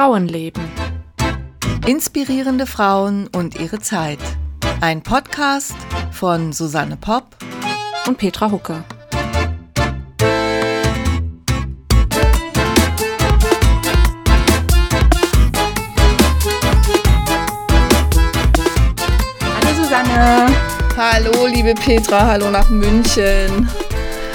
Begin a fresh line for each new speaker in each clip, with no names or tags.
Frauenleben.
Inspirierende Frauen und ihre Zeit. Ein Podcast von Susanne Popp
und Petra Hucke. Hallo Susanne.
Hallo liebe Petra, hallo nach München.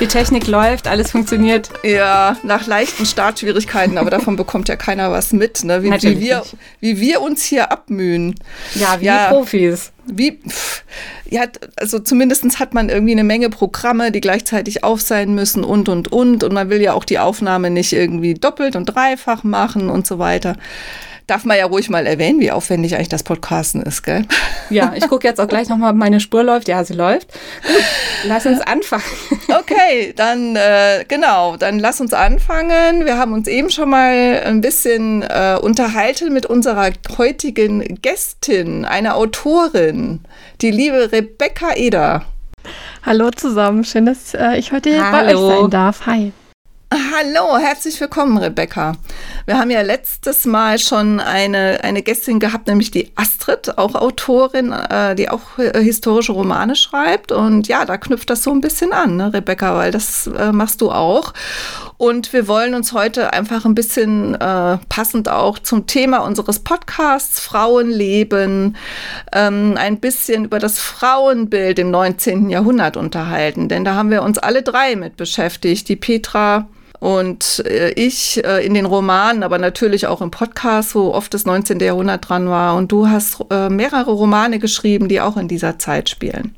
Die Technik läuft, alles funktioniert.
Ja, nach leichten Startschwierigkeiten, aber davon bekommt ja keiner was mit, ne? wie, wie, wir, wie wir uns hier abmühen.
Ja, wie ja, Profis.
Wie, ja, also zumindest hat man irgendwie eine Menge Programme, die gleichzeitig auf sein müssen und, und, und. Und man will ja auch die Aufnahme nicht irgendwie doppelt und dreifach machen und so weiter darf man ja ruhig mal erwähnen, wie aufwendig eigentlich das Podcasten ist, gell?
Ja, ich gucke jetzt auch gleich nochmal, ob meine Spur läuft. Ja, sie läuft. Gut, lass uns anfangen.
Okay, dann äh, genau, dann lass uns anfangen. Wir haben uns eben schon mal ein bisschen äh, unterhalten mit unserer heutigen Gästin, einer Autorin, die liebe Rebecca Eder.
Hallo zusammen, schön, dass äh, ich heute Hallo. bei euch sein darf. Hi.
Hallo, herzlich willkommen, Rebecca. Wir haben ja letztes Mal schon eine, eine Gästin gehabt, nämlich die Astrid, auch Autorin, äh, die auch äh, historische Romane schreibt. Und ja, da knüpft das so ein bisschen an, ne, Rebecca, weil das äh, machst du auch. Und wir wollen uns heute einfach ein bisschen äh, passend auch zum Thema unseres Podcasts Frauenleben ähm, ein bisschen über das Frauenbild im 19. Jahrhundert unterhalten. Denn da haben wir uns alle drei mit beschäftigt. Die Petra, und äh, ich äh, in den Romanen, aber natürlich auch im Podcast, wo oft das 19. Jahrhundert dran war. Und du hast äh, mehrere Romane geschrieben, die auch in dieser Zeit spielen.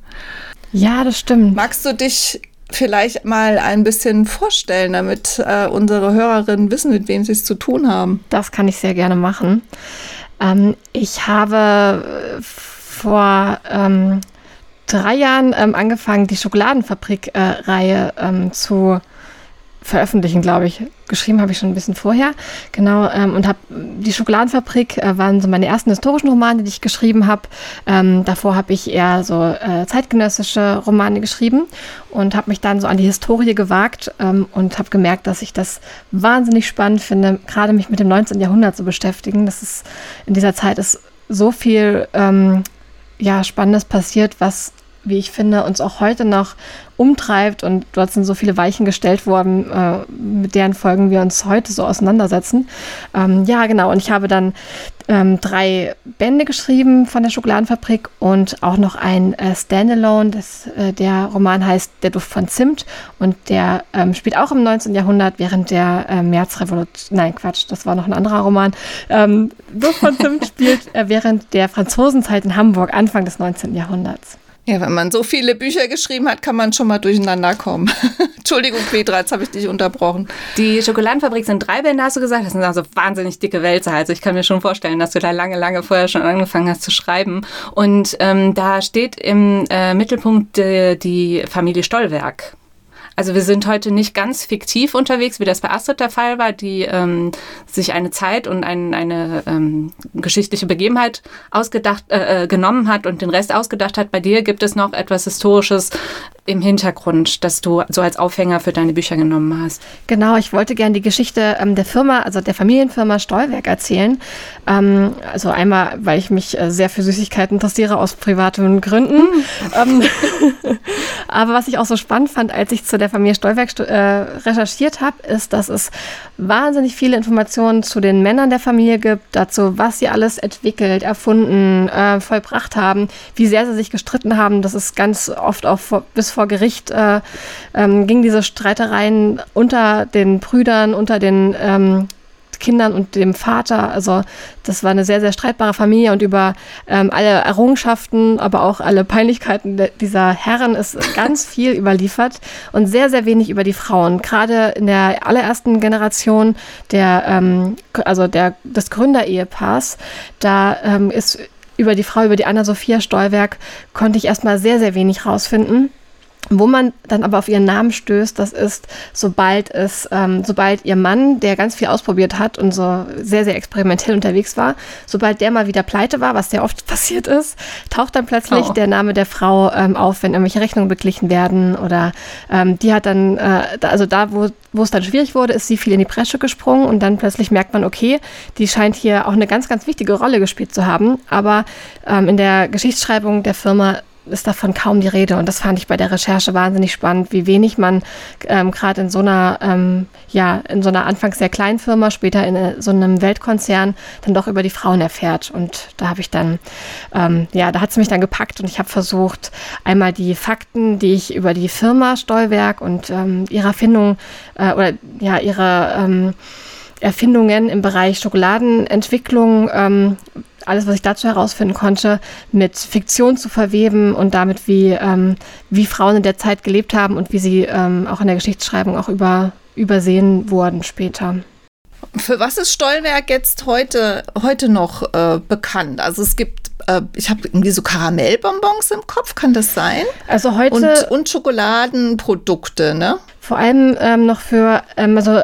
Ja, das stimmt.
Magst du dich vielleicht mal ein bisschen vorstellen, damit äh, unsere Hörerinnen wissen, mit wem sie es zu tun haben?
Das kann ich sehr gerne machen. Ähm, ich habe äh, vor ähm, drei Jahren ähm, angefangen, die Schokoladenfabrik-Reihe äh, ähm, zu veröffentlichen, glaube ich. Geschrieben habe ich schon ein bisschen vorher, genau. Ähm, und habe die Schokoladenfabrik äh, waren so meine ersten historischen Romane, die ich geschrieben habe. Ähm, davor habe ich eher so äh, zeitgenössische Romane geschrieben und habe mich dann so an die Historie gewagt ähm, und habe gemerkt, dass ich das wahnsinnig spannend finde, gerade mich mit dem 19. Jahrhundert zu beschäftigen. Das ist in dieser Zeit ist so viel ähm, ja, Spannendes passiert, was wie ich finde, uns auch heute noch umtreibt und dort sind so viele Weichen gestellt worden, äh, mit deren Folgen wir uns heute so auseinandersetzen. Ähm, ja, genau. Und ich habe dann ähm, drei Bände geschrieben von der Schokoladenfabrik und auch noch ein äh, Standalone. Das, äh, der Roman heißt Der Duft von Zimt und der ähm, spielt auch im 19. Jahrhundert während der äh, Märzrevolution. Nein, Quatsch, das war noch ein anderer Roman. Ähm, Duft von Zimt spielt äh, während der Franzosenzeit in Hamburg, Anfang des 19. Jahrhunderts.
Ja, wenn man so viele Bücher geschrieben hat, kann man schon mal durcheinander kommen. Entschuldigung, Petra, jetzt habe ich dich unterbrochen.
Die Schokoladenfabrik sind drei Bände, hast du gesagt. Das sind also wahnsinnig dicke Wälzer. Also ich kann mir schon vorstellen, dass du da lange, lange vorher schon angefangen hast zu schreiben. Und ähm, da steht im äh, Mittelpunkt äh, die Familie Stollwerk. Also wir sind heute nicht ganz fiktiv unterwegs, wie das bei Astrid der Fall war, die ähm, sich eine Zeit und ein, eine ähm, geschichtliche Begebenheit ausgedacht, äh, äh, genommen hat und den Rest ausgedacht hat. Bei dir gibt es noch etwas Historisches im Hintergrund, das du so als Aufhänger für deine Bücher genommen hast.
Genau, ich wollte gerne die Geschichte ähm, der Firma, also der Familienfirma Stollwerk erzählen. Ähm, also einmal, weil ich mich äh, sehr für Süßigkeiten interessiere aus privaten Gründen. Mm. aber was ich auch so spannend fand, als ich zu der Familie Stollwerk äh, recherchiert habe, ist, dass es wahnsinnig viele Informationen zu den Männern der Familie gibt, dazu, was sie alles entwickelt, erfunden, äh, vollbracht haben, wie sehr sie sich gestritten haben. Das ist ganz oft auch vor, bis vor Gericht äh, ähm, gingen diese Streitereien unter den Brüdern, unter den ähm, Kindern und dem Vater. Also das war eine sehr, sehr streitbare Familie und über ähm, alle Errungenschaften, aber auch alle Peinlichkeiten dieser Herren ist ganz viel überliefert und sehr, sehr wenig über die Frauen. Gerade in der allerersten Generation der, ähm, also der, des Gründerehepaars, da ähm, ist über die Frau, über die Anna-Sophia Stolberg, konnte ich erstmal sehr, sehr wenig rausfinden. Wo man dann aber auf ihren Namen stößt, das ist, sobald es, ähm, sobald ihr Mann, der ganz viel ausprobiert hat und so sehr, sehr experimentell unterwegs war, sobald der mal wieder pleite war, was sehr oft passiert ist, taucht dann plötzlich oh. der Name der Frau ähm, auf, wenn irgendwelche Rechnungen beglichen werden oder ähm, die hat dann, äh, also da, wo, wo es dann schwierig wurde, ist sie viel in die Bresche gesprungen und dann plötzlich merkt man, okay, die scheint hier auch eine ganz, ganz wichtige Rolle gespielt zu haben, aber ähm, in der Geschichtsschreibung der Firma ist davon kaum die Rede. Und das fand ich bei der Recherche wahnsinnig spannend, wie wenig man ähm, gerade in so einer, ähm, ja, in so einer anfangs sehr kleinen Firma, später in äh, so einem Weltkonzern dann doch über die Frauen erfährt. Und da habe ich dann, ähm, ja, da hat es mich dann gepackt und ich habe versucht, einmal die Fakten, die ich über die Firma Stolwerk und ähm, ihre Erfindung äh, oder ja, ihre ähm, Erfindungen im Bereich Schokoladenentwicklung ähm, alles, was ich dazu herausfinden konnte, mit Fiktion zu verweben und damit, wie, ähm, wie Frauen in der Zeit gelebt haben und wie sie ähm, auch in der Geschichtsschreibung auch über, übersehen wurden später.
Für was ist Stollenberg jetzt heute, heute noch äh, bekannt? Also es gibt, äh, ich habe irgendwie so Karamellbonbons im Kopf, kann das sein?
Also heute.
Und, und Schokoladenprodukte, ne?
Vor allem ähm, noch für, ähm, also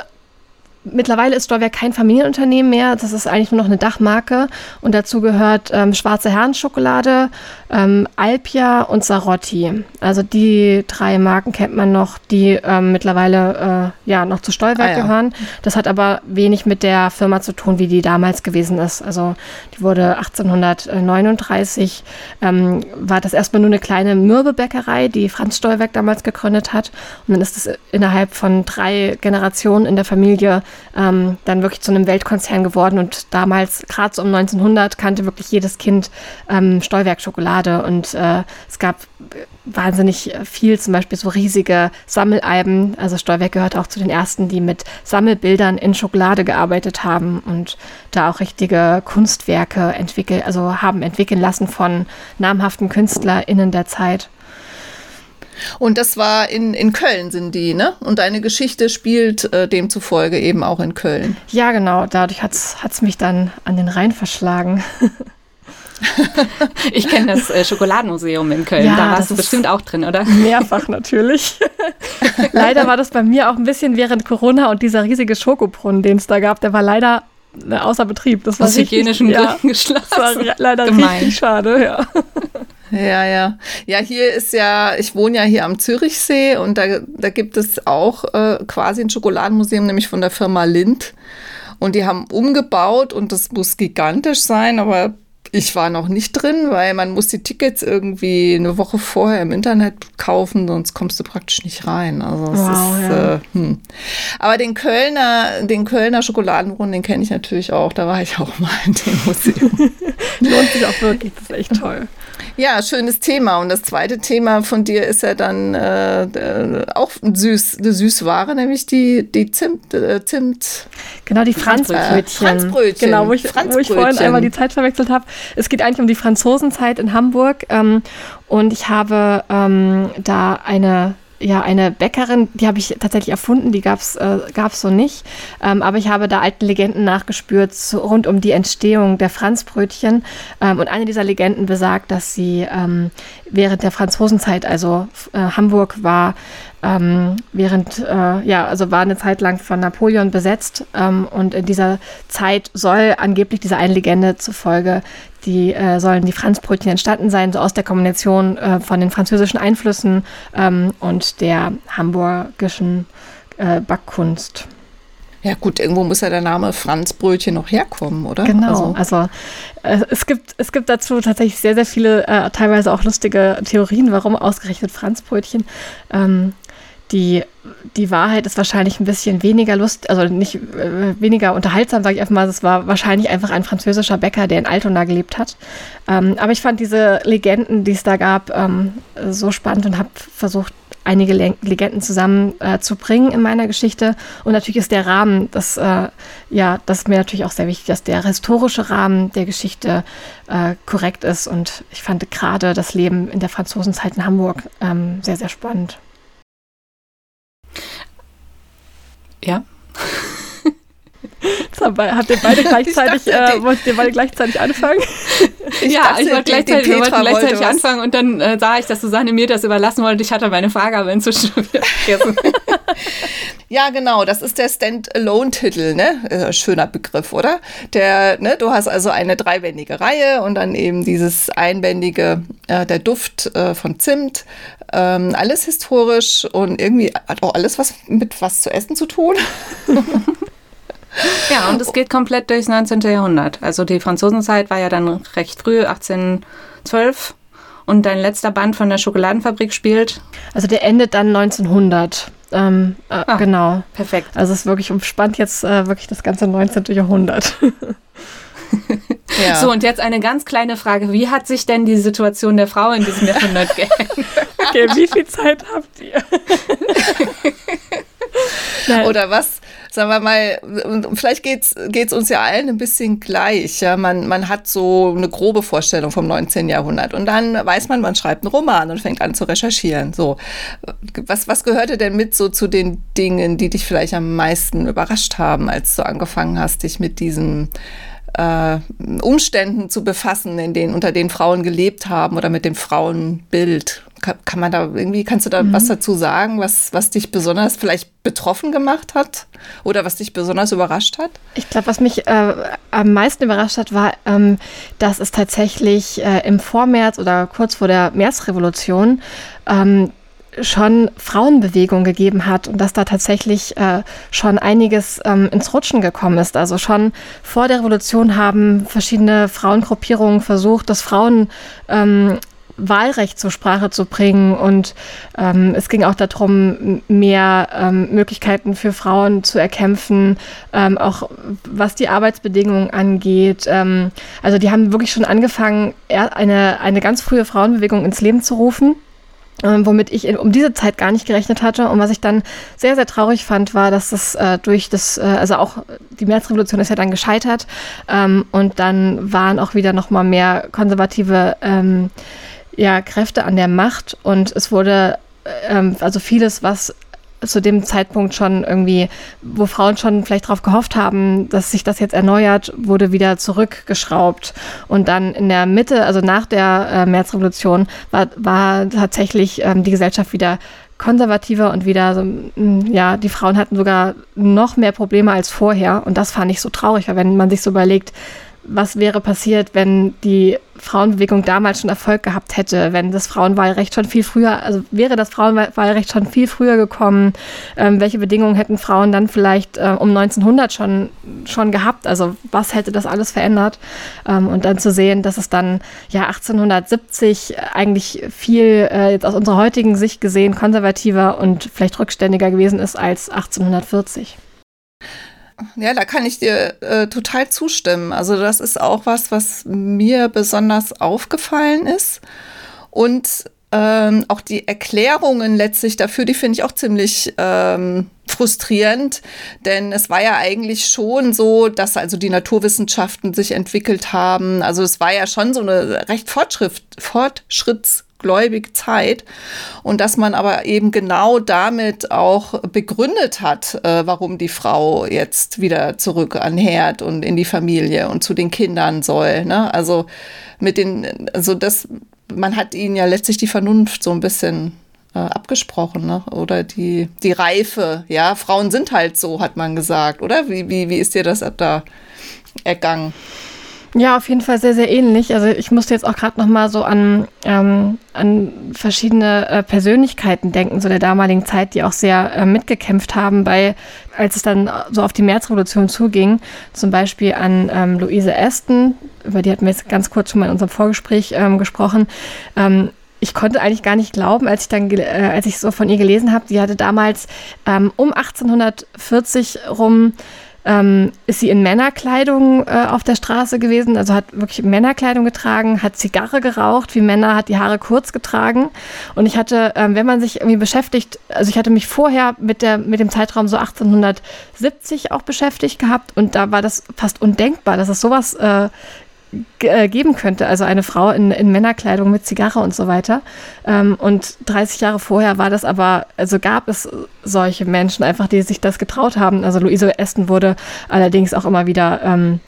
Mittlerweile ist Stolwerk kein Familienunternehmen mehr. Das ist eigentlich nur noch eine Dachmarke. Und dazu gehört ähm, Schwarze Herrenschokolade, ähm, Alpia und Sarotti. Also die drei Marken kennt man noch, die ähm, mittlerweile äh, ja noch zu Stolwerk ah, ja. gehören. Das hat aber wenig mit der Firma zu tun, wie die damals gewesen ist. Also die wurde 1839, ähm, war das erstmal nur eine kleine Mürbebäckerei, die Franz Stolwerk damals gegründet hat. Und dann ist es innerhalb von drei Generationen in der Familie ähm, dann wirklich zu einem Weltkonzern geworden. Und damals, gerade so um 1900, kannte wirklich jedes Kind ähm, Stolwerk-Schokolade. Und äh, es gab wahnsinnig viel, zum Beispiel so riesige Sammelalben. Also Stolwerk gehört auch zu den ersten, die mit Sammelbildern in Schokolade gearbeitet haben und da auch richtige Kunstwerke entwickelt, also haben entwickeln lassen von namhaften KünstlerInnen der Zeit.
Und das war in, in Köln sind die, ne? Und deine Geschichte spielt äh, demzufolge eben auch in Köln.
Ja, genau. Dadurch hat es mich dann an den Rhein verschlagen.
ich kenne das äh, Schokoladenmuseum in Köln. Ja, da warst du bestimmt auch drin, oder?
Mehrfach natürlich. leider war das bei mir auch ein bisschen während Corona und dieser riesige Schokobrunnen, den es da gab, der war leider äh, außer Betrieb.
Das war Aus hygienischen Gründen ja, geschlossen. Das
war leider Gemein. richtig schade, ja.
Ja, ja. Ja, hier ist ja, ich wohne ja hier am Zürichsee und da, da gibt es auch äh, quasi ein Schokoladenmuseum, nämlich von der Firma Lind. Und die haben umgebaut und das muss gigantisch sein, aber ich war noch nicht drin, weil man muss die Tickets irgendwie eine Woche vorher im Internet kaufen, sonst kommst du praktisch nicht rein. Also es wow, ist, ja. äh, hm. Aber den Kölner, den Kölner Schokoladenbrunnen, den kenne ich natürlich auch. Da war ich auch mal in dem Museum.
Lohnt sich auch wirklich, das ist echt toll.
Ja, schönes Thema. Und das zweite Thema von dir ist ja dann äh, äh auch süß, eine Süßware, nämlich die, die Zimt, äh, Zimt.
Genau, die Franzbrötchen. Äh, Franzbrötchen. Genau, wo ich, wo ich vorhin einmal die Zeit verwechselt habe. Es geht eigentlich um die Franzosenzeit in Hamburg. Ähm, und ich habe ähm, da eine ja, eine Bäckerin, die habe ich tatsächlich erfunden, die gab es äh, so nicht. Ähm, aber ich habe da alten Legenden nachgespürt so rund um die Entstehung der Franzbrötchen. Ähm, und eine dieser Legenden besagt, dass sie ähm, während der Franzosenzeit, also äh, Hamburg war ähm, während, äh, ja, also war eine Zeit lang von Napoleon besetzt ähm, und in dieser Zeit soll angeblich dieser einen Legende zufolge die äh, sollen die Franzbrötchen entstanden sein, so aus der Kombination äh, von den französischen Einflüssen ähm, und der hamburgischen äh, Backkunst.
Ja gut, irgendwo muss ja der Name Franzbrötchen noch herkommen, oder?
Genau, also, also äh, es, gibt, es gibt dazu tatsächlich sehr, sehr viele, äh, teilweise auch lustige Theorien, warum ausgerechnet Franzbrötchen. Ähm, die, die Wahrheit ist wahrscheinlich ein bisschen weniger lust, also nicht äh, weniger unterhaltsam, sage ich einfach mal. Es war wahrscheinlich einfach ein französischer Bäcker, der in Altona gelebt hat. Ähm, aber ich fand diese Legenden, die es da gab, ähm, so spannend und habe versucht, einige Le Legenden zusammenzubringen äh, in meiner Geschichte. Und natürlich ist der Rahmen, das, äh, ja, das ist mir natürlich auch sehr wichtig, dass der historische Rahmen der Geschichte äh, korrekt ist. Und ich fand gerade das Leben in der Franzosenzeit in Hamburg ähm, sehr, sehr spannend.
Ja.
Habt ihr beide gleichlich, äh, wollt ihr beide gleichzeitig anfangen?
Ich ja, ich wollte gleichzeitig, wir wollten gleichzeitig wollte anfangen und dann äh, sah ich, dass Susanne mir das überlassen wollte. Ich hatte meine Frage aber inzwischen vergessen.
ja, genau, das ist der Stand-Alone-Titel, ne? Äh, schöner Begriff, oder? Der, ne, du hast also eine dreibändige Reihe und dann eben dieses einbändige, äh, der Duft äh, von Zimt. Ähm, alles historisch und irgendwie hat auch alles was mit was zu essen zu tun.
Ja, und es geht komplett durchs 19. Jahrhundert. Also die Franzosenzeit war ja dann recht früh, 1812. Und dein letzter Band von der Schokoladenfabrik spielt?
Also der endet dann 1900. Ähm, äh, ah, genau.
Perfekt.
Also es ist wirklich umspannt jetzt äh, wirklich das ganze 19. Jahrhundert.
ja. So, und jetzt eine ganz kleine Frage. Wie hat sich denn die Situation der Frau in diesem Jahrhundert geändert?
okay, wie viel Zeit habt ihr?
Oder was, sagen wir mal, vielleicht geht's geht's uns ja allen ein bisschen gleich. Ja? Man, man hat so eine grobe Vorstellung vom 19. Jahrhundert und dann weiß man, man schreibt einen Roman und fängt an zu recherchieren. So, was, was gehörte denn mit so zu den Dingen, die dich vielleicht am meisten überrascht haben, als du angefangen hast, dich mit diesen äh, Umständen zu befassen, in denen, unter denen Frauen gelebt haben oder mit dem Frauenbild? Kann, kann man da irgendwie, kannst du da mhm. was dazu sagen, was, was dich besonders vielleicht betroffen gemacht hat oder was dich besonders überrascht hat?
Ich glaube, was mich äh, am meisten überrascht hat, war, ähm, dass es tatsächlich äh, im Vormärz oder kurz vor der Märzrevolution ähm, schon Frauenbewegung gegeben hat und dass da tatsächlich äh, schon einiges ähm, ins Rutschen gekommen ist. Also schon vor der Revolution haben verschiedene Frauengruppierungen versucht, dass Frauen ähm, Wahlrecht zur Sprache zu bringen. Und ähm, es ging auch darum, mehr ähm, Möglichkeiten für Frauen zu erkämpfen, ähm, auch was die Arbeitsbedingungen angeht. Ähm, also die haben wirklich schon angefangen, eine, eine ganz frühe Frauenbewegung ins Leben zu rufen. Ähm, womit ich in, um diese Zeit gar nicht gerechnet hatte. Und was ich dann sehr, sehr traurig fand, war, dass das äh, durch das, äh, also auch die Märzrevolution ist ja dann gescheitert ähm, und dann waren auch wieder nochmal mehr konservative ähm, ja, Kräfte an der Macht und es wurde ähm, also vieles, was zu dem Zeitpunkt schon irgendwie, wo Frauen schon vielleicht darauf gehofft haben, dass sich das jetzt erneuert, wurde wieder zurückgeschraubt. Und dann in der Mitte, also nach der äh, Märzrevolution, war, war tatsächlich ähm, die Gesellschaft wieder konservativer und wieder so, ja, die Frauen hatten sogar noch mehr Probleme als vorher. Und das fand ich so traurig, weil wenn man sich so überlegt, was wäre passiert, wenn die Frauenbewegung damals schon Erfolg gehabt hätte, wenn das Frauenwahlrecht schon viel früher, also wäre das Frauenwahlrecht schon viel früher gekommen, ähm, welche Bedingungen hätten Frauen dann vielleicht äh, um 1900 schon, schon gehabt, also was hätte das alles verändert ähm, und dann zu sehen, dass es dann ja 1870 eigentlich viel äh, jetzt aus unserer heutigen Sicht gesehen konservativer und vielleicht rückständiger gewesen ist als 1840.
Ja, da kann ich dir äh, total zustimmen. Also das ist auch was, was mir besonders aufgefallen ist. Und ähm, auch die Erklärungen letztlich dafür, die finde ich auch ziemlich ähm, frustrierend, denn es war ja eigentlich schon so, dass also die Naturwissenschaften sich entwickelt haben. Also es war ja schon so eine recht Fortschritt, Fortschritts gläubig Zeit und dass man aber eben genau damit auch begründet hat, äh, warum die Frau jetzt wieder zurück an Herd und in die Familie und zu den Kindern soll. Ne? Also mit den, also das, man hat ihnen ja letztlich die Vernunft so ein bisschen äh, abgesprochen, ne? Oder die, die Reife, ja, Frauen sind halt so, hat man gesagt, oder? Wie, wie, wie ist dir das da ergangen?
Ja, auf jeden Fall sehr, sehr ähnlich. Also ich musste jetzt auch gerade noch mal so an, ähm, an verschiedene äh, Persönlichkeiten denken, so der damaligen Zeit, die auch sehr äh, mitgekämpft haben, bei, als es dann so auf die Märzrevolution zuging. Zum Beispiel an ähm, Louise Aston, über die hatten wir jetzt ganz kurz schon mal in unserem Vorgespräch ähm, gesprochen. Ähm, ich konnte eigentlich gar nicht glauben, als ich dann, äh, als ich so von ihr gelesen habe, sie hatte damals ähm, um 1840 rum ähm, ist sie in Männerkleidung äh, auf der Straße gewesen, also hat wirklich Männerkleidung getragen, hat Zigarre geraucht wie Männer, hat die Haare kurz getragen. Und ich hatte, ähm, wenn man sich irgendwie beschäftigt, also ich hatte mich vorher mit, der, mit dem Zeitraum so 1870 auch beschäftigt gehabt und da war das fast undenkbar, dass es sowas äh, äh, geben könnte. Also eine Frau in, in Männerkleidung mit Zigarre und so weiter. Ähm, und 30 Jahre vorher war das aber, also gab es solche Menschen einfach, die sich das getraut haben. Also Luise Esten wurde allerdings auch immer wieder ähm,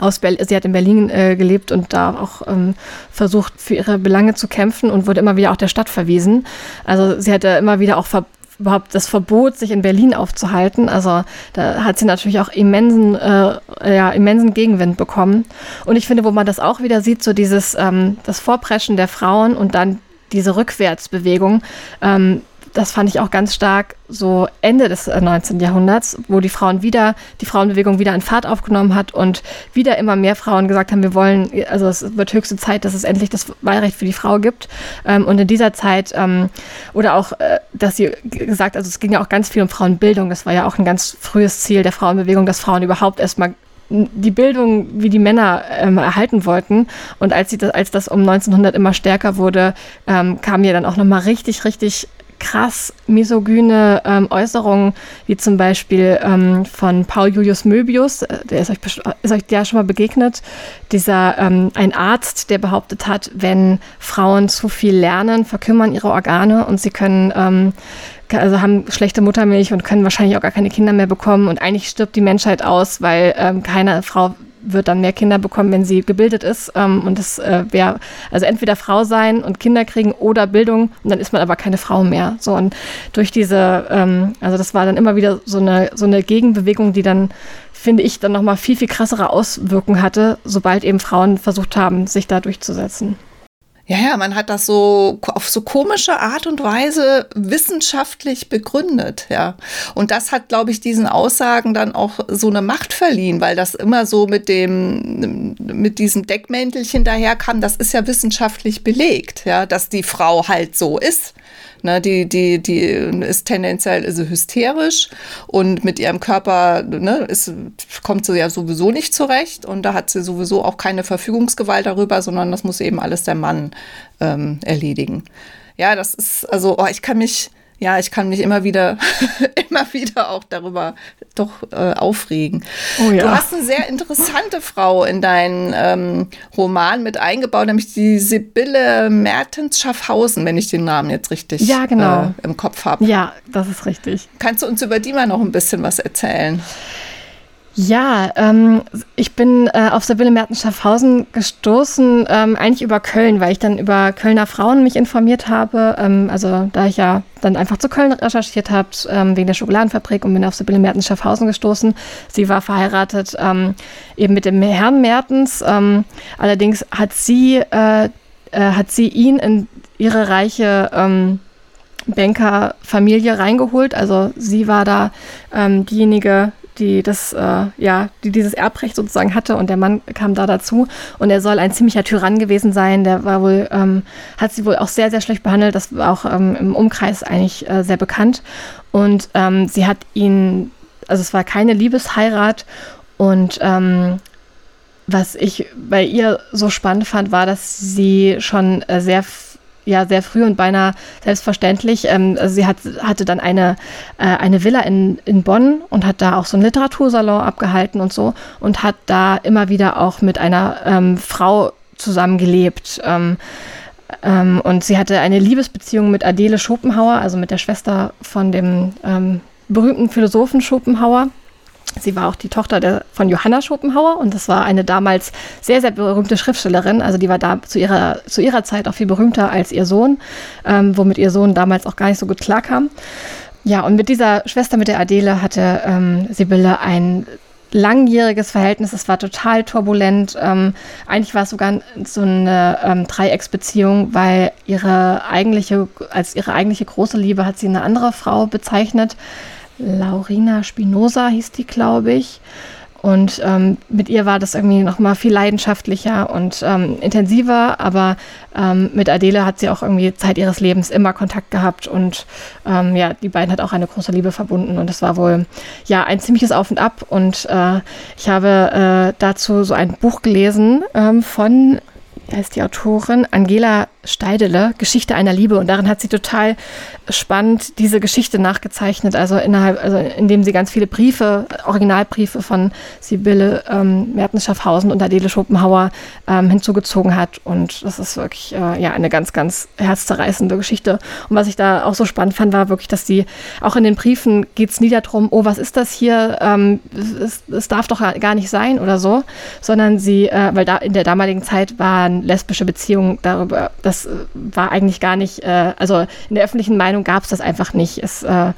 aus Berlin, sie hat in Berlin äh, gelebt und da auch ähm, versucht, für ihre Belange zu kämpfen und wurde immer wieder auch der Stadt verwiesen. Also sie hatte immer wieder auch ver überhaupt das Verbot, sich in Berlin aufzuhalten. Also da hat sie natürlich auch immensen, äh, ja, immensen Gegenwind bekommen. Und ich finde, wo man das auch wieder sieht, so dieses ähm, das Vorpreschen der Frauen und dann diese Rückwärtsbewegung, ähm, das fand ich auch ganz stark so Ende des 19. Äh, Jahrhunderts, wo die Frauen wieder, die Frauenbewegung wieder an Fahrt aufgenommen hat und wieder immer mehr Frauen gesagt haben, wir wollen, also es wird höchste Zeit, dass es endlich das Wahlrecht für die Frau gibt. Ähm, und in dieser Zeit, ähm, oder auch, äh, dass sie gesagt, also es ging ja auch ganz viel um Frauenbildung, das war ja auch ein ganz frühes Ziel der Frauenbewegung, dass Frauen überhaupt erstmal die Bildung wie die Männer ähm, erhalten wollten. Und als, sie das, als das um 1900 immer stärker wurde, ähm, kam ja dann auch nochmal richtig, richtig krass misogyne ähm, Äußerungen, wie zum Beispiel ähm, von Paul Julius Möbius, äh, der ist euch, ist euch der schon mal begegnet, dieser ähm, ein Arzt, der behauptet hat, wenn Frauen zu viel lernen, verkümmern ihre Organe und sie können ähm, also haben schlechte Muttermilch und können wahrscheinlich auch gar keine Kinder mehr bekommen und eigentlich stirbt die Menschheit aus, weil ähm, keine Frau wird dann mehr Kinder bekommen, wenn sie gebildet ist. Ähm, und das äh, wäre also entweder Frau sein und Kinder kriegen oder Bildung und dann ist man aber keine Frau mehr. So und durch diese, ähm, also das war dann immer wieder so eine, so eine Gegenbewegung, die dann, finde ich, dann nochmal viel, viel krassere Auswirkungen hatte, sobald eben Frauen versucht haben, sich da durchzusetzen.
Ja, ja, man hat das so auf so komische Art und Weise wissenschaftlich begründet, ja. Und das hat, glaube ich, diesen Aussagen dann auch so eine Macht verliehen, weil das immer so mit dem, mit diesem Deckmäntelchen daherkam. Das ist ja wissenschaftlich belegt, ja, dass die Frau halt so ist. Ne, die, die, die ist tendenziell ist hysterisch und mit ihrem Körper ne, ist, kommt sie ja sowieso nicht zurecht und da hat sie sowieso auch keine Verfügungsgewalt darüber, sondern das muss eben alles der Mann ähm, erledigen. Ja, das ist, also, oh, ich kann mich ja, ich kann mich immer wieder, immer wieder auch darüber doch äh, aufregen. Oh ja. Du hast eine sehr interessante Frau in deinen ähm, Roman mit eingebaut, nämlich die Sibylle Mertens Schaffhausen, wenn ich den Namen jetzt richtig
ja, genau.
äh, im Kopf habe.
Ja, das ist richtig.
Kannst du uns über die mal noch ein bisschen was erzählen?
Ja, ähm, ich bin äh, auf Sibylle Mertens-Schaffhausen gestoßen, ähm, eigentlich über Köln, weil ich dann über Kölner Frauen mich informiert habe. Ähm, also da ich ja dann einfach zu Köln recherchiert habe, ähm, wegen der Schokoladenfabrik und bin auf Sibylle Mertens-Schaffhausen gestoßen. Sie war verheiratet ähm, eben mit dem Herrn Mertens. Ähm, allerdings hat sie, äh, äh, hat sie ihn in ihre reiche Bankerfamilie reingeholt. Also sie war da diejenige, die das, äh, ja, die dieses Erbrecht sozusagen hatte und der Mann kam da dazu und er soll ein ziemlicher Tyrann gewesen sein. Der war wohl, ähm, hat sie wohl auch sehr, sehr schlecht behandelt. Das war auch ähm, im Umkreis eigentlich äh, sehr bekannt. Und ähm, sie hat ihn, also es war keine Liebesheirat und ähm, was ich bei ihr so spannend fand, war, dass sie schon äh, sehr ja sehr früh und beinahe selbstverständlich. Ähm, also sie hat, hatte dann eine, äh, eine Villa in, in Bonn und hat da auch so einen Literatursalon abgehalten und so und hat da immer wieder auch mit einer ähm, Frau zusammengelebt. Ähm, ähm, und sie hatte eine Liebesbeziehung mit Adele Schopenhauer, also mit der Schwester von dem ähm, berühmten Philosophen Schopenhauer. Sie war auch die Tochter der, von Johanna Schopenhauer und das war eine damals sehr, sehr berühmte Schriftstellerin. Also die war da zu ihrer, zu ihrer Zeit auch viel berühmter als ihr Sohn, ähm, womit ihr Sohn damals auch gar nicht so gut klarkam. Ja, und mit dieser Schwester, mit der Adele, hatte ähm, Sibylle ein langjähriges Verhältnis. Es war total turbulent. Ähm, eigentlich war es sogar so eine ähm, Dreiecksbeziehung, weil ihre eigentliche, als ihre eigentliche große Liebe hat sie eine andere Frau bezeichnet. Laurina Spinoza hieß die, glaube ich. Und ähm, mit ihr war das irgendwie noch mal viel leidenschaftlicher und ähm, intensiver. Aber ähm, mit Adele hat sie auch irgendwie Zeit ihres Lebens immer Kontakt gehabt. Und ähm, ja, die beiden hat auch eine große Liebe verbunden. Und das war wohl ja ein ziemliches Auf und Ab. Und äh, ich habe äh, dazu so ein Buch gelesen ähm, von, heißt die Autorin? Angela Steidele, Geschichte einer Liebe. Und darin hat sie total spannend diese Geschichte nachgezeichnet. Also innerhalb, also indem sie ganz viele Briefe, Originalbriefe von Sibylle ähm, Mertens-Schaffhausen und Adele Schopenhauer ähm, hinzugezogen hat. Und das ist wirklich äh, ja eine ganz, ganz herzzerreißende Geschichte. Und was ich da auch so spannend fand, war wirklich, dass sie auch in den Briefen geht es nie darum, oh, was ist das hier? Ähm, es, es, darf doch gar nicht sein oder so, sondern sie, äh, weil da in der damaligen Zeit waren lesbische Beziehungen darüber, das war eigentlich gar nicht, äh, also in der öffentlichen Meinung gab es das einfach nicht. Es, äh,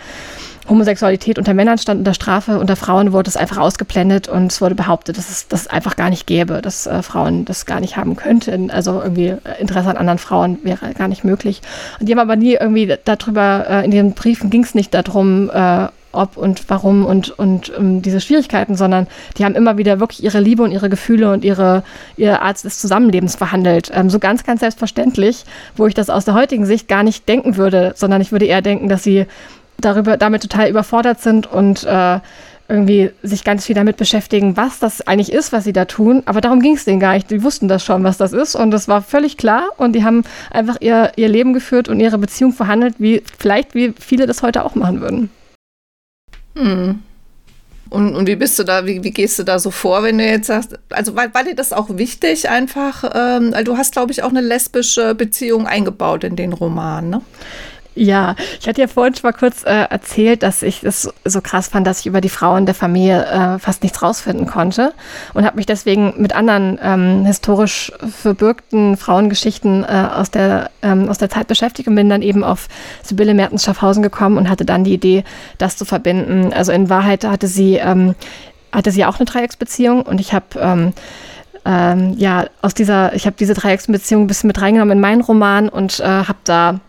Homosexualität unter Männern stand unter Strafe, unter Frauen wurde es einfach ausgeblendet und es wurde behauptet, dass es das einfach gar nicht gäbe, dass äh, Frauen das gar nicht haben könnten. Also irgendwie äh, Interesse an anderen Frauen wäre gar nicht möglich. Und die haben aber nie irgendwie darüber, äh, in den Briefen ging es nicht darum, äh, ob und warum und, und um, ähm, diese Schwierigkeiten, sondern die haben immer wieder wirklich ihre Liebe und ihre Gefühle und ihre, ihre Art des Zusammenlebens verhandelt. Ähm, so ganz, ganz selbstverständlich, wo ich das aus der heutigen Sicht gar nicht denken würde, sondern ich würde eher denken, dass sie darüber, damit total überfordert sind und äh, irgendwie sich ganz viel damit beschäftigen, was das eigentlich ist, was sie da tun. Aber darum ging es denen gar nicht. Die wussten das schon, was das ist. Und das war völlig klar. Und die haben einfach ihr, ihr Leben geführt und ihre Beziehung verhandelt, wie vielleicht wie viele das heute auch machen würden.
Hm. Und, und wie bist du da, wie, wie gehst du da so vor, wenn du jetzt sagst, also war, war dir das auch wichtig einfach, ähm, du hast, glaube ich, auch eine lesbische Beziehung eingebaut in den Roman, ne?
Ja, ich hatte ja vorhin schon mal kurz äh, erzählt, dass ich es so krass fand, dass ich über die Frauen der Familie äh, fast nichts rausfinden konnte und habe mich deswegen mit anderen ähm, historisch verbürgten Frauengeschichten äh, aus, der, ähm, aus der Zeit beschäftigt und bin dann eben auf Sibylle Mertens-Schaffhausen gekommen und hatte dann die Idee, das zu verbinden. Also in Wahrheit hatte sie, ähm, hatte sie auch eine Dreiecksbeziehung und ich habe ähm, ähm, ja aus dieser, ich habe diese Dreiecksbeziehung ein bisschen mit reingenommen in meinen Roman und äh, habe da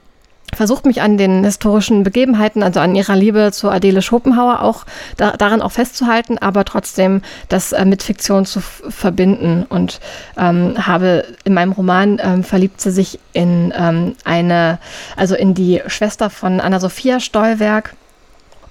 versucht mich an den historischen Begebenheiten, also an ihrer Liebe zu Adele Schopenhauer auch da, daran auch festzuhalten, aber trotzdem das äh, mit Fiktion zu verbinden. Und ähm, habe in meinem Roman ähm, verliebt sie sich in ähm, eine, also in die Schwester von Anna-Sophia Stolberg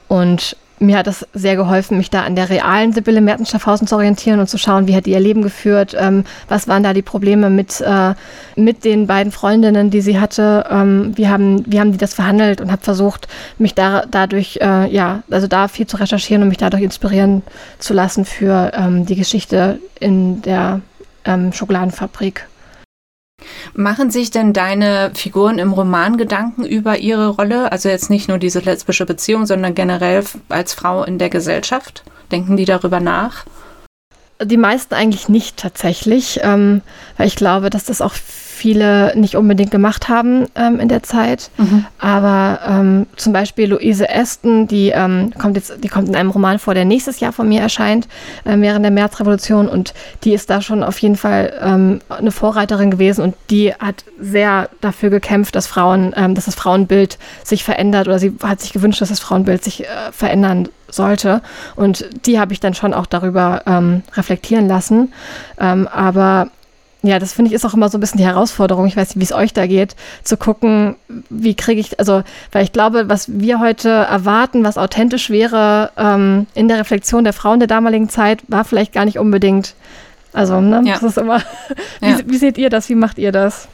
und mir hat das sehr geholfen, mich da an der realen Sibylle Mertens-Schaffhausen zu orientieren und zu schauen, wie hat ihr Leben geführt, ähm, was waren da die Probleme mit, äh, mit den beiden Freundinnen, die sie hatte, ähm, wie, haben, wie haben die das verhandelt und habe versucht, mich da, dadurch, äh, ja, also da viel zu recherchieren und mich dadurch inspirieren zu lassen für ähm, die Geschichte in der ähm, Schokoladenfabrik.
Machen sich denn deine Figuren im Roman Gedanken über ihre Rolle? Also jetzt nicht nur diese lesbische Beziehung, sondern generell als Frau in der Gesellschaft? Denken die darüber nach?
Die meisten eigentlich nicht tatsächlich, ähm, weil ich glaube, dass das auch viele nicht unbedingt gemacht haben ähm, in der Zeit. Mhm. Aber ähm, zum Beispiel Luise Aston, die ähm, kommt jetzt, die kommt in einem Roman vor, der nächstes Jahr von mir erscheint, äh, während der Märzrevolution. Und die ist da schon auf jeden Fall ähm, eine Vorreiterin gewesen und die hat sehr dafür gekämpft, dass Frauen, ähm, dass das Frauenbild sich verändert oder sie hat sich gewünscht, dass das Frauenbild sich äh, verändern sollte. Und die habe ich dann schon auch darüber ähm, reflektieren lassen. Aber ja, das finde ich ist auch immer so ein bisschen die Herausforderung. Ich weiß nicht, wie es euch da geht, zu gucken, wie kriege ich, also, weil ich glaube, was wir heute erwarten, was authentisch wäre ähm, in der Reflexion der Frauen der damaligen Zeit, war vielleicht gar nicht unbedingt. Also, ne, ja. das ist immer. wie, ja. wie seht ihr das? Wie macht ihr das?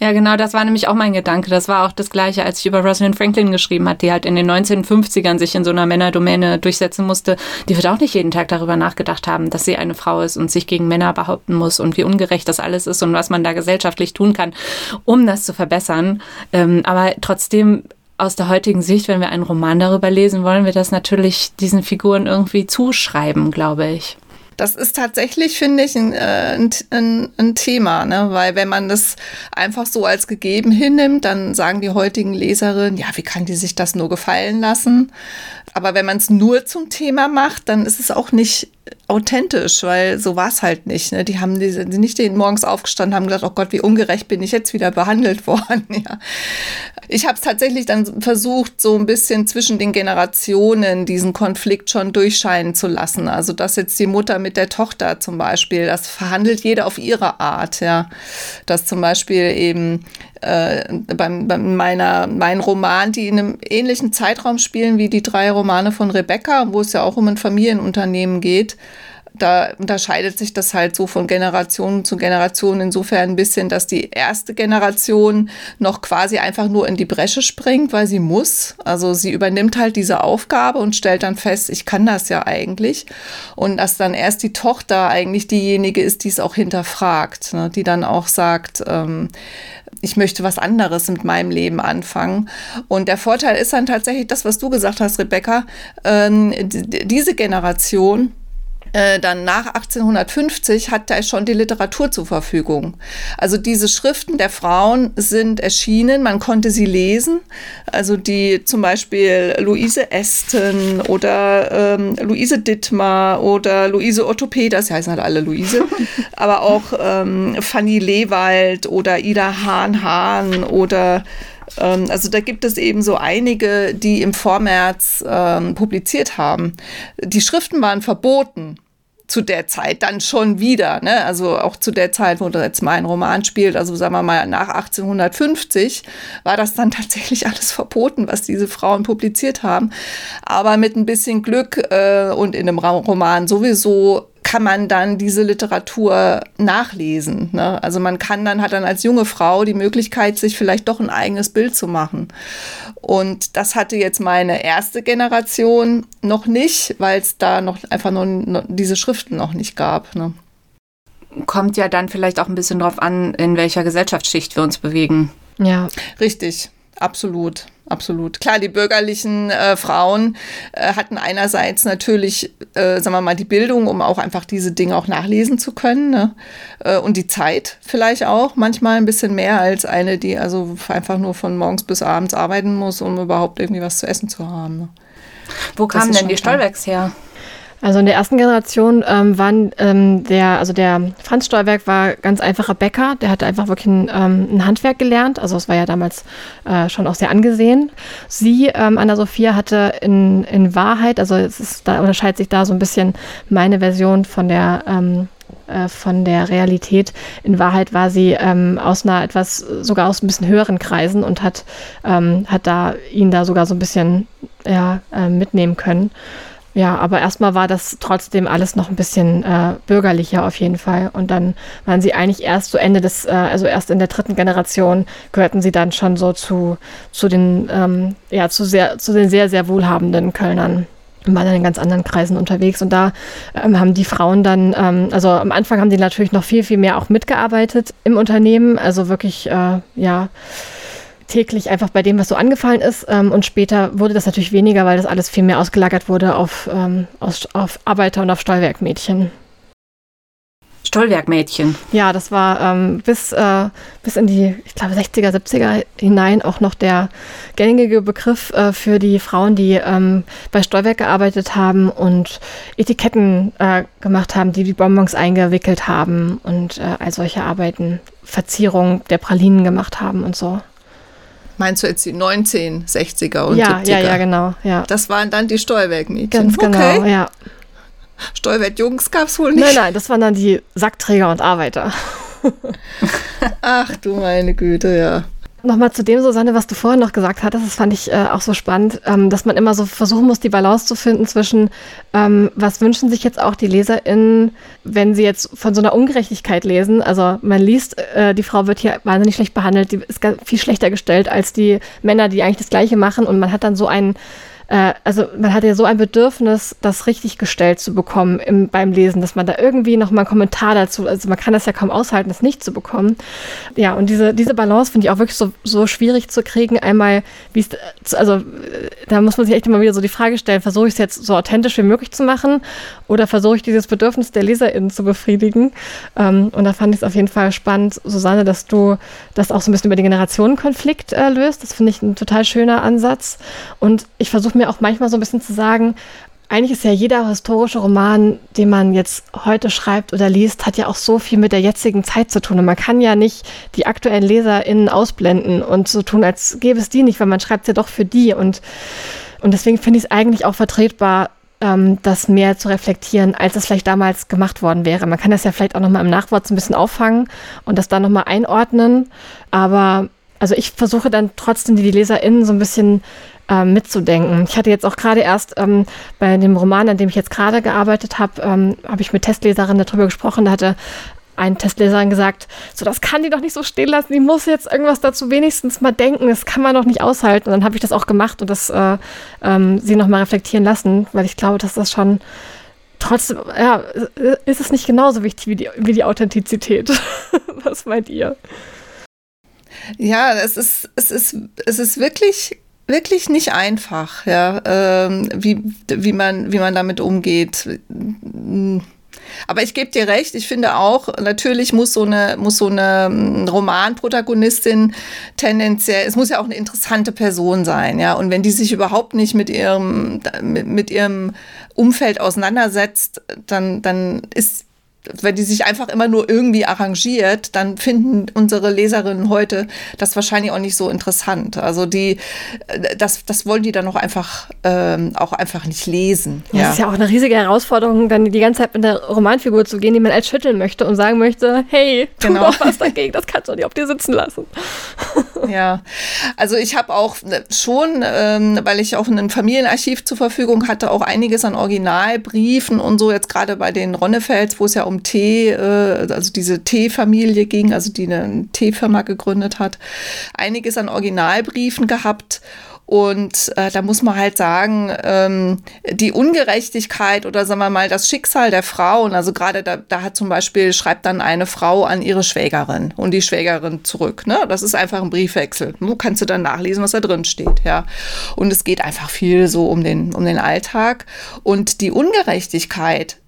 Ja, genau, das war nämlich auch mein Gedanke. Das war auch das Gleiche, als ich über Rosalind Franklin geschrieben hat, die halt in den 1950ern sich in so einer Männerdomäne durchsetzen musste. Die wird auch nicht jeden Tag darüber nachgedacht haben, dass sie eine Frau ist und sich gegen Männer behaupten muss und wie ungerecht das alles ist und was man da gesellschaftlich tun kann, um das zu verbessern. Ähm, aber trotzdem aus der heutigen Sicht, wenn wir einen Roman darüber lesen, wollen wir das natürlich diesen Figuren irgendwie zuschreiben, glaube ich.
Das ist tatsächlich, finde ich, ein, äh, ein, ein, Thema, ne? weil wenn man das einfach so als gegeben hinnimmt, dann sagen die heutigen Leserinnen, ja, wie kann die sich das nur gefallen lassen? Aber wenn man es nur zum Thema macht, dann ist es auch nicht authentisch, weil so war es halt nicht. Ne? Die haben die sind nicht den morgens aufgestanden, haben gesagt, oh Gott, wie ungerecht bin ich jetzt wieder behandelt worden. ja. Ich habe es tatsächlich dann versucht, so ein bisschen zwischen den Generationen diesen Konflikt schon durchscheinen zu lassen. Also dass jetzt die Mutter mit der Tochter zum Beispiel, das verhandelt jeder auf ihre Art, ja. Dass zum Beispiel eben äh, beim, beim meiner, mein Roman, die in einem ähnlichen Zeitraum spielen wie die drei Romane von Rebecca, wo es ja auch um ein Familienunternehmen geht, da unterscheidet sich das halt so von Generation zu Generation insofern ein bisschen, dass die erste Generation noch quasi einfach nur in die Bresche springt, weil sie muss. Also sie übernimmt halt diese Aufgabe und stellt dann fest, ich kann das ja eigentlich. Und dass dann erst die Tochter eigentlich diejenige ist, die es auch hinterfragt, ne? die dann auch sagt, ähm, ich möchte was anderes mit meinem Leben anfangen. Und der Vorteil ist dann tatsächlich das, was du gesagt hast, Rebecca, ähm, diese Generation, äh, dann nach 1850 hat er schon die Literatur zur Verfügung. Also diese Schriften der Frauen sind erschienen, man konnte sie lesen. Also die zum Beispiel Luise Aston oder ähm, Luise Dittmar oder Luise Orthopedas, sie heißen halt alle Luise, aber auch ähm, Fanny Lewald oder Ida Hahn-Hahn oder also da gibt es eben so einige, die im Vormärz ähm, publiziert haben. Die Schriften waren verboten zu der Zeit dann schon wieder, ne? also auch zu der Zeit, wo jetzt mein Roman spielt, also sagen wir mal nach 1850, war das dann tatsächlich alles verboten, was diese Frauen publiziert haben. Aber mit ein bisschen Glück äh, und in einem Roman sowieso kann man dann diese Literatur nachlesen. Ne? Also man kann dann, hat dann als junge Frau die Möglichkeit, sich vielleicht doch ein eigenes Bild zu machen. Und das hatte jetzt meine erste Generation noch nicht, weil es da noch einfach nur, nur diese Schriften noch nicht gab. Ne?
Kommt ja dann vielleicht auch ein bisschen drauf an, in welcher Gesellschaftsschicht wir uns bewegen.
Ja. Richtig, absolut absolut. Klar, die bürgerlichen äh, Frauen äh, hatten einerseits natürlich, äh, sagen wir mal, die Bildung, um auch einfach diese Dinge auch nachlesen zu können. Ne? Äh, und die Zeit vielleicht auch, manchmal ein bisschen mehr als eine, die also einfach nur von morgens bis abends arbeiten muss, um überhaupt irgendwie was zu essen zu haben. Ne?
Wo kamen denn die Stolbergs her?
Also in der ersten Generation ähm, waren ähm, der, also der Franz Stolberg war ganz einfacher Bäcker, der hatte einfach wirklich ein, ähm, ein Handwerk gelernt, also es war ja damals äh, schon auch sehr angesehen. Sie, ähm, Anna-Sophia, hatte in, in Wahrheit, also es ist, da unterscheidet sich da so ein bisschen meine Version von der ähm, äh, von der Realität. In Wahrheit war sie ähm, aus einer etwas, sogar aus ein bisschen höheren Kreisen und hat, ähm, hat da ihn da sogar so ein bisschen ja, äh, mitnehmen können. Ja, aber erstmal war das trotzdem alles noch ein bisschen äh, bürgerlicher auf jeden Fall. Und dann waren sie eigentlich erst zu Ende des, äh, also erst in der dritten Generation gehörten sie dann schon so zu, zu den, ähm, ja, zu sehr, zu den sehr, sehr wohlhabenden Kölnern. Waren dann in ganz anderen Kreisen unterwegs. Und da ähm, haben die Frauen dann, ähm, also am Anfang haben die natürlich noch viel, viel mehr auch mitgearbeitet im Unternehmen, also wirklich, äh, ja, täglich einfach bei dem, was so angefallen ist. Ähm, und später wurde das natürlich weniger, weil das alles viel mehr ausgelagert wurde auf, ähm, auf, auf Arbeiter und auf Steuerwerkmädchen.
Stollwerkmädchen.
Ja, das war ähm, bis, äh, bis in die, ich glaube, 60er, 70er hinein auch noch der gängige Begriff äh, für die Frauen, die ähm, bei Stollwerk gearbeitet haben und Etiketten äh, gemacht haben, die die Bonbons eingewickelt haben und äh, all solche Arbeiten, Verzierung der Pralinen gemacht haben und so.
Meinst du jetzt die 1960er und
ja, 70er? Ja, ja, genau. Ja.
Das waren dann die Steuerwerkmädchen.
Ganz genau, okay. ja.
Steuerwerkjungs gab es wohl nicht.
Nein, nein, das waren dann die Sackträger und Arbeiter.
Ach du meine Güte, ja.
Nochmal zu dem, Susanne, was du vorhin noch gesagt hattest, das fand ich äh, auch so spannend, ähm, dass man immer so versuchen muss, die Balance zu finden zwischen, ähm, was wünschen sich jetzt auch die LeserInnen, wenn sie jetzt von so einer Ungerechtigkeit lesen. Also man liest, äh, die Frau wird hier wahnsinnig schlecht behandelt, die ist viel schlechter gestellt als die Männer, die eigentlich das Gleiche machen und man hat dann so einen äh, also man hat ja so ein Bedürfnis, das richtig gestellt zu bekommen im, beim Lesen, dass man da irgendwie noch mal einen Kommentar dazu, also man kann das ja kaum aushalten, das nicht zu bekommen. Ja, und diese, diese Balance finde ich auch wirklich so, so schwierig zu kriegen. Einmal, wie es, also da muss man sich echt immer wieder so die Frage stellen, versuche ich es jetzt so authentisch wie möglich zu machen oder versuche ich dieses Bedürfnis der LeserInnen zu befriedigen? Ähm, und da fand ich es auf jeden Fall spannend, Susanne, dass du das auch so ein bisschen über den Generationenkonflikt äh, löst. Das finde ich ein total schöner Ansatz. Und ich versuche mir auch manchmal so ein bisschen zu sagen, eigentlich ist ja jeder historische Roman, den man jetzt heute schreibt oder liest, hat ja auch so viel mit der jetzigen Zeit zu tun. Und man kann ja nicht die aktuellen LeserInnen ausblenden und so tun, als gäbe es die nicht, weil man schreibt es ja doch für die. Und, und deswegen finde ich es eigentlich auch vertretbar, ähm, das mehr zu reflektieren, als es vielleicht damals gemacht worden wäre. Man kann das ja vielleicht auch nochmal im Nachwort so ein bisschen auffangen und das dann nochmal einordnen. Aber also ich versuche dann trotzdem die LeserInnen so ein bisschen äh, mitzudenken. Ich hatte jetzt auch gerade erst ähm, bei dem Roman, an dem ich jetzt gerade gearbeitet habe, ähm, habe ich mit Testleserinnen darüber gesprochen. Da hatte ein Testleserin gesagt, so das kann die doch nicht so stehen lassen, die muss jetzt irgendwas dazu wenigstens mal denken, das kann man doch nicht aushalten. Und dann habe ich das auch gemacht und das äh, ähm, sie nochmal reflektieren lassen, weil ich glaube, dass das schon trotzdem, ja, ist es nicht genauso wichtig wie die, wie die Authentizität. Was meint ihr?
Ja, es ist, es ist, es ist wirklich wirklich nicht einfach, ja, ähm, wie, wie, man, wie man damit umgeht. Aber ich gebe dir recht, ich finde auch, natürlich muss so eine, muss so eine ähm, Romanprotagonistin tendenziell, es muss ja auch eine interessante Person sein, ja. Und wenn die sich überhaupt nicht mit ihrem, mit, mit ihrem Umfeld auseinandersetzt, dann, dann ist wenn die sich einfach immer nur irgendwie arrangiert, dann finden unsere Leserinnen heute das wahrscheinlich auch nicht so interessant. Also die, äh, das, das wollen die dann auch einfach, ähm, auch einfach nicht lesen.
Ja. Das ist ja auch eine riesige Herausforderung, dann die ganze Zeit mit der Romanfigur zu gehen, die man als schütteln möchte und sagen möchte, hey, tu genau. doch was dagegen, das kannst du nicht auf dir sitzen lassen.
Ja, also ich habe auch äh, schon, ähm, weil ich auch ein Familienarchiv zur Verfügung hatte, auch einiges an Originalbriefen und so, jetzt gerade bei den Ronnefelds, wo es ja um Tee, äh, also diese Teefamilie ging, also die eine Teefirma gegründet hat, einiges an Originalbriefen gehabt. Und äh, da muss man halt sagen, ähm, die Ungerechtigkeit oder sagen wir mal das Schicksal der Frauen, also gerade da, da hat zum Beispiel, schreibt dann eine Frau an ihre Schwägerin und die Schwägerin zurück. Ne? Das ist einfach ein Briefwechsel. Du kannst du dann nachlesen, was da drin steht. Ja? Und es geht einfach viel so um den, um den Alltag. Und die Ungerechtigkeit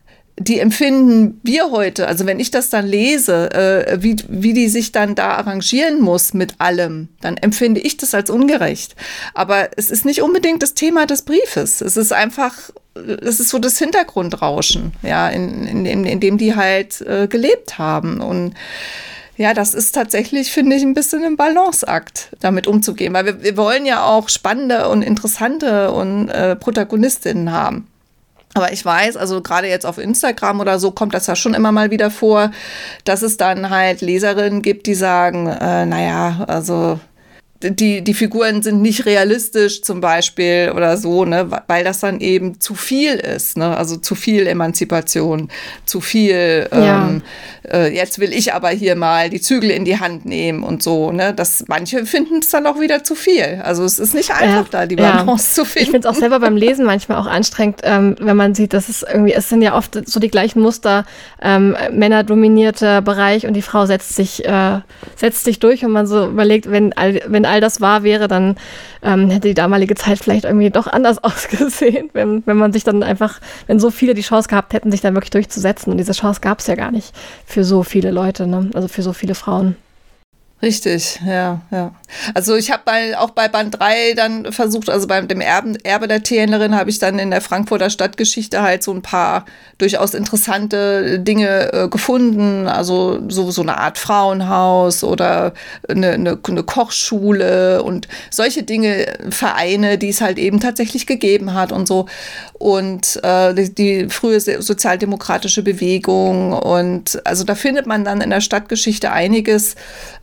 die empfinden wir heute, also wenn ich das dann lese, äh, wie, wie die sich dann da arrangieren muss mit allem, dann empfinde ich das als ungerecht. Aber es ist nicht unbedingt das Thema des Briefes. Es ist einfach, es ist so das Hintergrundrauschen, ja, in, in, in, in dem die halt äh, gelebt haben. Und ja, das ist tatsächlich, finde ich, ein bisschen ein Balanceakt, damit umzugehen, weil wir, wir wollen ja auch spannende und interessante und äh, Protagonistinnen haben. Aber ich weiß, also gerade jetzt auf Instagram oder so kommt das ja schon immer mal wieder vor, dass es dann halt Leserinnen gibt, die sagen, äh, naja, also die, die Figuren sind nicht realistisch zum Beispiel oder so, ne, weil das dann eben zu viel ist, ne? also zu viel Emanzipation, zu viel, ja. ähm, äh, jetzt will ich aber hier mal die Zügel in die Hand nehmen und so, ne, das, manche finden es dann auch wieder zu viel, also es ist nicht einfach ja, da, die Balance ja. zu finden.
Ich finde es auch selber beim Lesen manchmal auch anstrengend, ähm, wenn man sieht, dass es irgendwie, es sind ja oft so die gleichen Muster, ähm, männerdominierter Bereich und die Frau setzt sich, äh, setzt sich durch und man so überlegt, wenn, wenn all das wahr wäre, dann ähm, hätte die damalige Zeit vielleicht irgendwie doch anders ausgesehen, wenn, wenn man sich dann einfach, wenn so viele die Chance gehabt hätten, sich dann wirklich durchzusetzen. Und diese Chance gab es ja gar nicht für so viele Leute, ne? also für so viele Frauen.
Richtig, ja, ja. Also ich habe bei, auch bei Band 3 dann versucht, also bei dem Erben, Erbe der Tierhändlerin habe ich dann in der Frankfurter Stadtgeschichte halt so ein paar durchaus interessante Dinge äh, gefunden. Also so, so eine Art Frauenhaus oder eine, eine, eine Kochschule und solche Dinge, Vereine, die es halt eben tatsächlich gegeben hat und so. Und äh, die, die frühe sozialdemokratische Bewegung und also da findet man dann in der Stadtgeschichte einiges.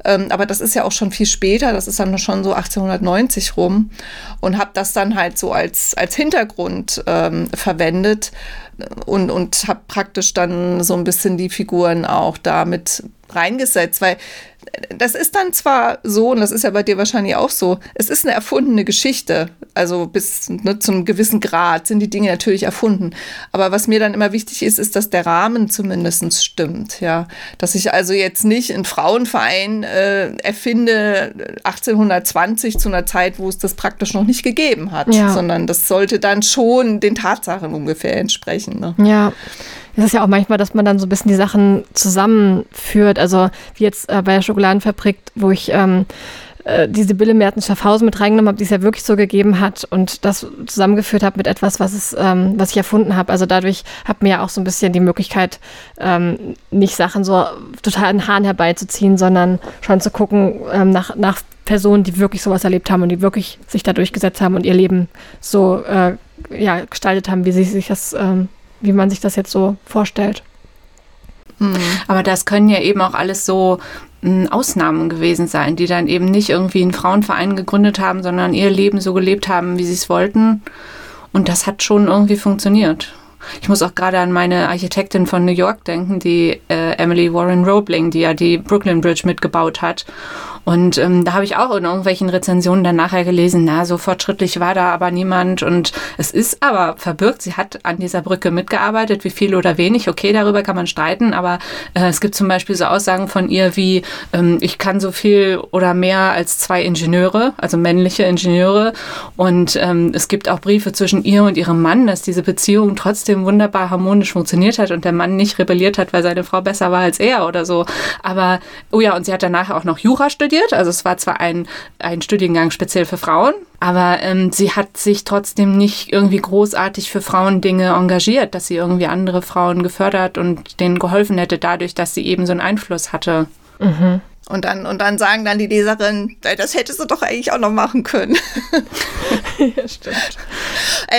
Ähm, aber das ist ja auch schon viel später, das ist dann schon so 1890 rum und habe das dann halt so als, als Hintergrund ähm, verwendet und, und habe praktisch dann so ein bisschen die Figuren auch damit reingesetzt, weil das ist dann zwar so, und das ist ja bei dir wahrscheinlich auch so, es ist eine erfundene Geschichte. Also bis ne, zu einem gewissen Grad sind die Dinge natürlich erfunden. Aber was mir dann immer wichtig ist, ist, dass der Rahmen zumindest stimmt. Ja, Dass ich also jetzt nicht einen Frauenverein äh, erfinde 1820 zu einer Zeit, wo es das praktisch noch nicht gegeben hat, ja. sondern das sollte dann schon den Tatsachen ungefähr entsprechen. Ne?
Ja. Es ist ja auch manchmal, dass man dann so ein bisschen die Sachen zusammenführt. Also wie jetzt äh, bei der Schokoladenfabrik, wo ich ähm, äh, die Sibylle Merten Schaffhausen mit reingenommen habe, die es ja wirklich so gegeben hat und das zusammengeführt habe mit etwas, was es, ähm, was ich erfunden habe. Also dadurch hat mir ja auch so ein bisschen die Möglichkeit, ähm, nicht Sachen so total in Haaren herbeizuziehen, sondern schon zu gucken ähm, nach, nach Personen, die wirklich sowas erlebt haben und die wirklich sich da durchgesetzt haben und ihr Leben so äh, ja, gestaltet haben, wie sie sich das ähm, wie man sich das jetzt so vorstellt.
Mhm. Aber das können ja eben auch alles so Ausnahmen gewesen sein, die dann eben nicht irgendwie einen Frauenverein gegründet haben, sondern ihr Leben so gelebt haben, wie sie es wollten. Und das hat schon irgendwie funktioniert. Ich muss auch gerade an meine Architektin von New York denken, die äh, Emily Warren Roebling, die ja die Brooklyn Bridge mitgebaut hat. Und ähm, da habe ich auch in irgendwelchen Rezensionen dann nachher gelesen, na, so fortschrittlich war da aber niemand. Und es ist aber verbirgt, sie hat an dieser Brücke mitgearbeitet, wie viel oder wenig, okay, darüber kann man streiten, aber äh, es gibt zum Beispiel so Aussagen von ihr wie, ähm, ich kann so viel oder mehr als zwei Ingenieure, also männliche Ingenieure. Und ähm, es gibt auch Briefe zwischen ihr und ihrem Mann, dass diese Beziehung trotzdem wunderbar harmonisch funktioniert hat und der Mann nicht rebelliert hat, weil seine Frau besser war als er oder so. Aber, oh ja, und sie hat danach auch noch Jura studiert studiert. Also es war zwar ein, ein Studiengang speziell für Frauen, aber ähm, sie hat sich trotzdem nicht irgendwie großartig für Frauendinge engagiert, dass sie irgendwie andere Frauen gefördert und denen geholfen hätte, dadurch, dass sie eben so einen Einfluss hatte.
Mhm. Und dann, und dann sagen dann die Leserinnen, das hättest du doch eigentlich auch noch machen können. ja, stimmt.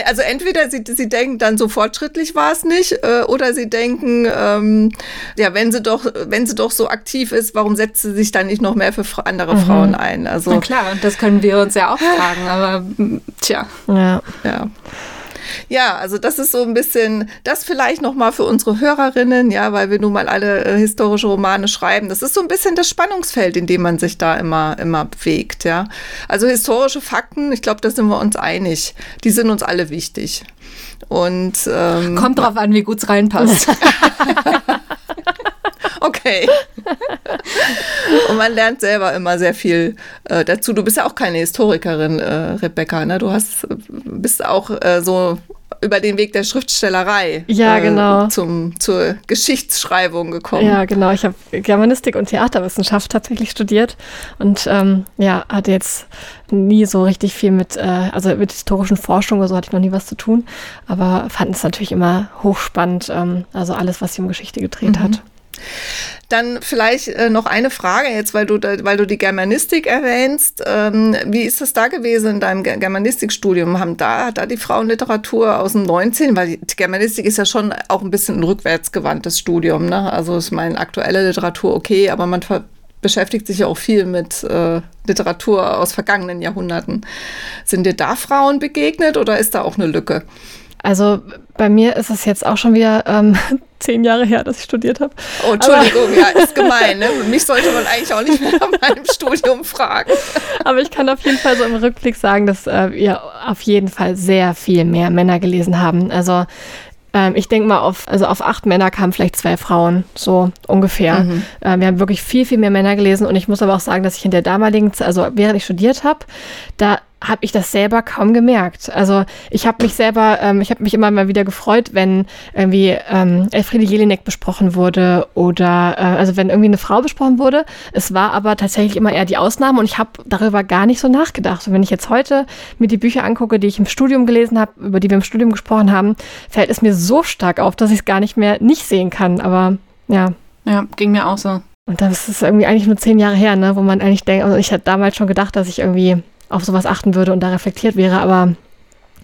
Also entweder sie, sie denken dann so fortschrittlich war es nicht, äh, oder sie denken, ähm, ja, wenn sie doch, wenn sie doch so aktiv ist, warum setzt sie sich dann nicht noch mehr für andere mhm. Frauen ein?
Also, Na klar, das können wir uns ja auch fragen, aber tja.
Ja. ja. Ja, also das ist so ein bisschen, das vielleicht nochmal für unsere Hörerinnen, ja, weil wir nun mal alle äh, historische Romane schreiben. Das ist so ein bisschen das Spannungsfeld, in dem man sich da immer, immer bewegt, ja. Also historische Fakten, ich glaube, da sind wir uns einig. Die sind uns alle wichtig. Und
ähm, kommt drauf an, wie gut es reinpasst.
okay. Und man lernt selber immer sehr viel äh, dazu. Du bist ja auch keine Historikerin, äh, Rebecca, ne? Du hast, bist auch äh, so über den Weg der Schriftstellerei
ja, äh, genau.
zum, zur Geschichtsschreibung gekommen.
Ja, genau. Ich habe Germanistik und Theaterwissenschaft tatsächlich studiert und ähm, ja, hatte jetzt nie so richtig viel mit, äh, also mit historischen Forschung oder so hatte ich noch nie was zu tun, aber fand es natürlich immer hochspannend, ähm, also alles, was sich um Geschichte gedreht mhm. hat.
Dann vielleicht äh, noch eine Frage jetzt, weil du, da, weil du die Germanistik erwähnst. Ähm, wie ist das da gewesen in deinem Germanistikstudium? Haben da, hat da die Frauenliteratur aus dem 19? Weil die Germanistik ist ja schon auch ein bisschen ein rückwärtsgewandtes Studium. Ne? Also ist meine aktuelle Literatur okay, aber man beschäftigt sich ja auch viel mit äh, Literatur aus vergangenen Jahrhunderten. Sind dir da Frauen begegnet oder ist da auch eine Lücke?
Also bei mir ist es jetzt auch schon wieder ähm, zehn Jahre her, dass ich studiert habe.
Oh, Entschuldigung, Aber, ja, ist gemein. Ne? Mich sollte man eigentlich auch nicht mehr nach meinem Studium fragen.
Aber ich kann auf jeden Fall so im Rückblick sagen, dass äh, wir auf jeden Fall sehr viel mehr Männer gelesen haben. Also ähm, ich denke mal, auf, also auf acht Männer kamen vielleicht zwei Frauen, so ungefähr. Mhm. Äh, wir haben wirklich viel, viel mehr Männer gelesen und ich muss aber auch sagen, dass ich in der damaligen, also während ich studiert habe, da habe ich das selber kaum gemerkt. Also ich habe mich selber, ähm, ich habe mich immer mal wieder gefreut, wenn irgendwie ähm, Elfriede Jelinek besprochen wurde oder äh, also wenn irgendwie eine Frau besprochen wurde. Es war aber tatsächlich immer eher die Ausnahme und ich habe darüber gar nicht so nachgedacht. Und wenn ich jetzt heute mir die Bücher angucke, die ich im Studium gelesen habe, über die wir im Studium gesprochen haben, fällt es mir so stark auf, dass ich es gar nicht mehr nicht sehen kann. Aber ja.
Ja, ging mir auch so.
Und das ist irgendwie eigentlich nur zehn Jahre her, ne, wo man eigentlich denkt, also ich hatte damals schon gedacht, dass ich irgendwie auf sowas achten würde und da reflektiert wäre, aber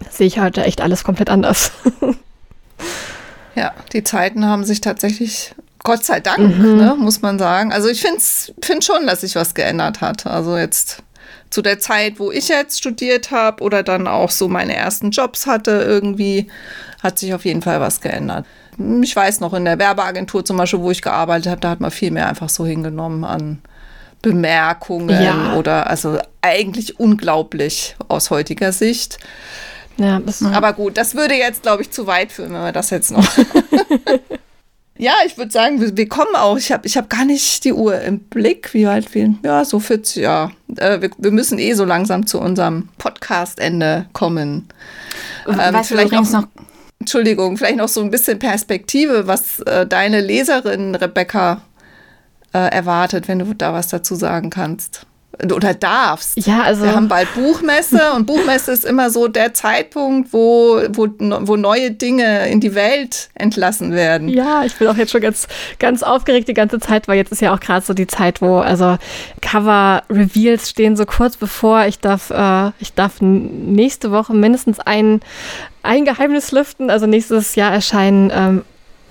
sehe ich heute echt alles komplett anders.
ja, die Zeiten haben sich tatsächlich, Gott sei Dank, mhm. ne, muss man sagen. Also ich finde find schon, dass sich was geändert hat. Also jetzt zu der Zeit, wo ich jetzt studiert habe oder dann auch so meine ersten Jobs hatte, irgendwie hat sich auf jeden Fall was geändert. Ich weiß noch, in der Werbeagentur zum Beispiel, wo ich gearbeitet habe, da hat man viel mehr einfach so hingenommen an Bemerkungen ja. oder also eigentlich unglaublich aus heutiger Sicht. Ja, Aber gut, das würde jetzt, glaube ich, zu weit führen, wenn wir das jetzt noch. ja, ich würde sagen, wir, wir, kommen auch. Ich habe ich hab gar nicht die Uhr im Blick, wie weit wir. Ja, so 40, ja. Äh, wir, wir, müssen eh so langsam zu unserem Podcast-Ende kommen. Ähm, vielleicht auch noch. Entschuldigung, vielleicht noch so ein bisschen Perspektive, was äh, deine Leserin Rebecca äh, erwartet, wenn du da was dazu sagen kannst oder darfst.
Ja, also.
Wir haben bald Buchmesse und Buchmesse ist immer so der Zeitpunkt, wo, wo, wo neue Dinge in die Welt entlassen werden.
Ja, ich bin auch jetzt schon ganz, ganz aufgeregt die ganze Zeit, weil jetzt ist ja auch gerade so die Zeit, wo also Cover-Reveals stehen so kurz bevor. Ich darf, äh, ich darf nächste Woche mindestens ein, ein Geheimnis lüften. Also nächstes Jahr erscheinen ähm,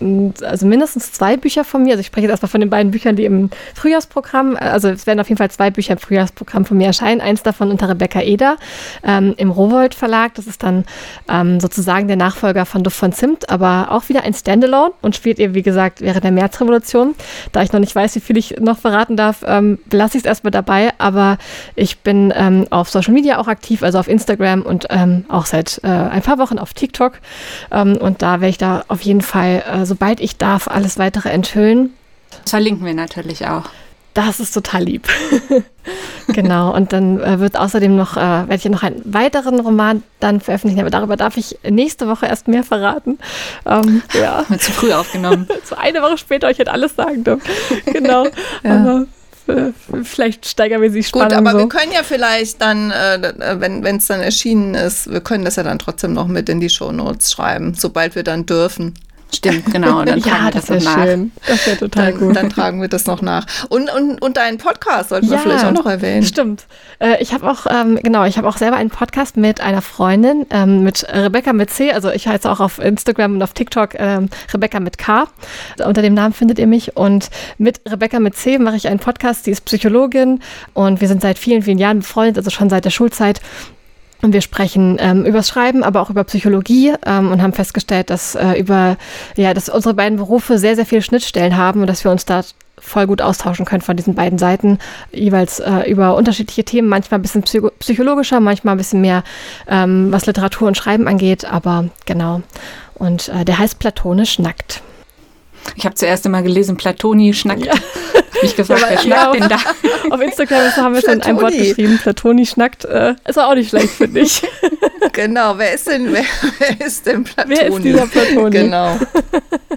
also mindestens zwei Bücher von mir. Also ich spreche jetzt erstmal von den beiden Büchern, die im Frühjahrsprogramm, also es werden auf jeden Fall zwei Bücher im Frühjahrsprogramm von mir erscheinen. Eins davon unter Rebecca Eder ähm, im Rowold Verlag. Das ist dann ähm, sozusagen der Nachfolger von Duft von Zimt, aber auch wieder ein Standalone und spielt eben, wie gesagt, während der Märzrevolution. Da ich noch nicht weiß, wie viel ich noch verraten darf, ähm, lasse ich es erstmal dabei. Aber ich bin ähm, auf Social Media auch aktiv, also auf Instagram und ähm, auch seit äh, ein paar Wochen auf TikTok. Ähm, und da werde ich da auf jeden Fall äh, sobald ich darf, alles weitere enthüllen.
Das verlinken wir natürlich auch.
Das ist total lieb. genau. Und dann äh, wird außerdem noch, äh, werde ich noch einen weiteren Roman dann veröffentlichen, aber darüber darf ich nächste Woche erst mehr verraten.
Ähm, ja. Zu früh aufgenommen.
so eine Woche später, ich hätte alles sagen dürfen. Genau. ja. Aber äh, vielleicht steigern wir sie Spannung.
Gut, aber
so.
wir können ja vielleicht dann, äh, wenn es dann erschienen ist, wir können das ja dann trotzdem noch mit in die Shownotes schreiben, sobald wir dann dürfen.
Stimmt, genau.
Dann ja, das, das wäre schön. Das wäre total
dann,
gut.
Dann tragen wir das noch nach. Und, und, und deinen Podcast sollten ja, wir vielleicht auch noch erwähnen.
Stimmt. Äh, ich habe auch, ähm, genau, ich habe auch selber einen Podcast mit einer Freundin, ähm, mit Rebecca mit C. Also ich heiße auch auf Instagram und auf TikTok ähm, Rebecca mit K. Unter dem Namen findet ihr mich. Und mit Rebecca mit C mache ich einen Podcast. Die ist Psychologin und wir sind seit vielen, vielen Jahren befreundet, also schon seit der Schulzeit. Und wir sprechen ähm, über das Schreiben, aber auch über Psychologie ähm, und haben festgestellt, dass äh, über ja, dass unsere beiden Berufe sehr, sehr viele Schnittstellen haben und dass wir uns da voll gut austauschen können von diesen beiden Seiten, jeweils äh, über unterschiedliche Themen, manchmal ein bisschen psycho psychologischer, manchmal ein bisschen mehr, ähm, was Literatur und Schreiben angeht, aber genau. Und äh, der heißt Platonisch nackt.
Ich habe zuerst immer gelesen, Platoni schnackt. Ja. Mich gefragt, ja, wer
schnackt denn da? Auf Instagram haben wir schon ein Wort geschrieben, Platoni schnackt. Äh, ist auch nicht schlecht, finde ich.
Genau, wer ist denn, wer, wer ist denn Platoni?
Wer ist dieser Platoni?
Genau.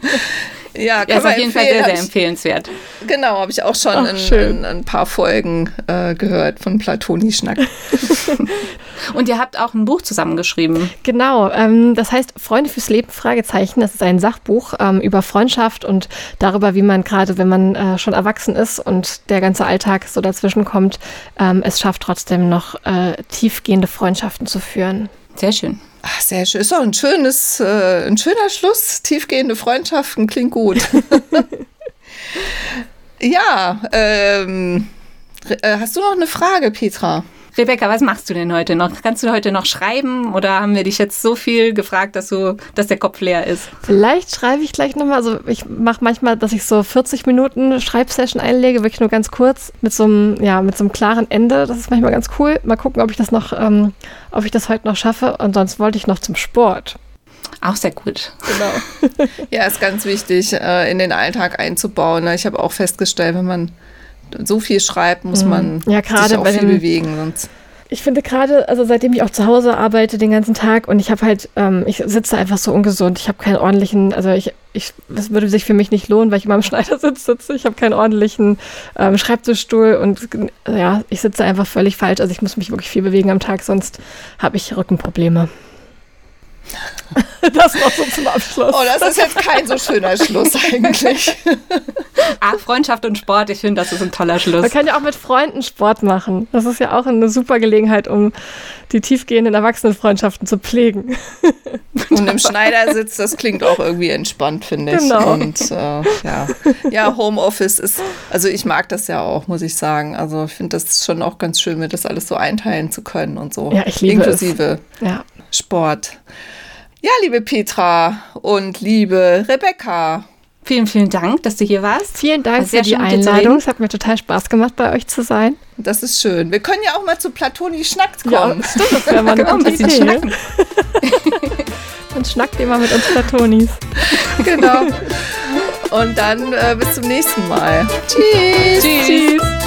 Ja, kann ja, ist auf jeden Fall sehr, sehr empfehlenswert.
Genau, habe ich auch schon Ach, in, in, ein paar Folgen äh, gehört von Platoni Schnack.
Und ihr habt auch ein Buch zusammengeschrieben.
Genau, ähm, das heißt Freunde fürs Leben, Fragezeichen. Das ist ein Sachbuch ähm, über Freundschaft und darüber, wie man gerade, wenn man äh, schon erwachsen ist und der ganze Alltag so dazwischen kommt, ähm, es schafft trotzdem noch äh, tiefgehende Freundschaften zu führen.
Sehr schön.
Ach, sehr schön. Ist doch ein schönes, äh, ein schöner Schluss. Tiefgehende Freundschaften klingt gut. ja, ähm, äh, hast du noch eine Frage, Petra?
Rebecca, was machst du denn heute noch? Kannst du heute noch schreiben oder haben wir dich jetzt so viel gefragt, dass, du, dass der Kopf leer ist?
Vielleicht schreibe ich gleich nochmal. Also ich mache manchmal, dass ich so 40 Minuten Schreibsession einlege, wirklich nur ganz kurz mit so einem, ja, mit so einem klaren Ende. Das ist manchmal ganz cool. Mal gucken, ob ich das noch, ähm, ob ich das heute noch schaffe. Und sonst wollte ich noch zum Sport.
Auch sehr gut.
Genau. ja, ist ganz wichtig, äh, in den Alltag einzubauen. Ich habe auch festgestellt, wenn man so viel schreibt, muss mhm. man
ja, sich
auch viel dem, bewegen. Sonst
ich finde gerade, also seitdem ich auch zu Hause arbeite den ganzen Tag und ich habe halt, ähm, ich sitze einfach so ungesund. Ich habe keinen ordentlichen, also ich, ich, das würde sich für mich nicht lohnen, weil ich immer im Schneidersitz sitze. Ich habe keinen ordentlichen ähm, Schreibtischstuhl und ja, ich sitze einfach völlig falsch. Also ich muss mich wirklich viel bewegen am Tag, sonst habe ich Rückenprobleme.
Das noch so zum Abschluss. Oh, das ist jetzt kein so schöner Schluss eigentlich.
Ah, Freundschaft und Sport, ich finde, das ist ein toller Schluss.
Man kann ja auch mit Freunden Sport machen. Das ist ja auch eine super Gelegenheit, um die tiefgehenden Erwachsenenfreundschaften zu pflegen.
Und im Schneidersitz, das klingt auch irgendwie entspannt, finde ich.
Genau.
Und äh, ja. ja, Homeoffice ist, also ich mag das ja auch, muss ich sagen. Also ich finde das schon auch ganz schön, mir das alles so einteilen zu können und so.
Ja, ich liebe
Inklusive
es. Ja.
Sport. Ja, liebe Petra und liebe Rebecca.
Vielen, vielen Dank, dass du hier warst.
Vielen Dank für die Einladung. Es hat mir total Spaß gemacht, bei euch zu sein.
Das ist schön. Wir können ja auch mal zu Platoni Schnackt kommen.
Ja, stimmt, das wäre mal eine gute Idee. Schnacken. Dann schnackt ihr mal mit uns Platonis.
Genau. Und dann äh, bis zum nächsten Mal. Tschüss.
Tschüss. Tschüss.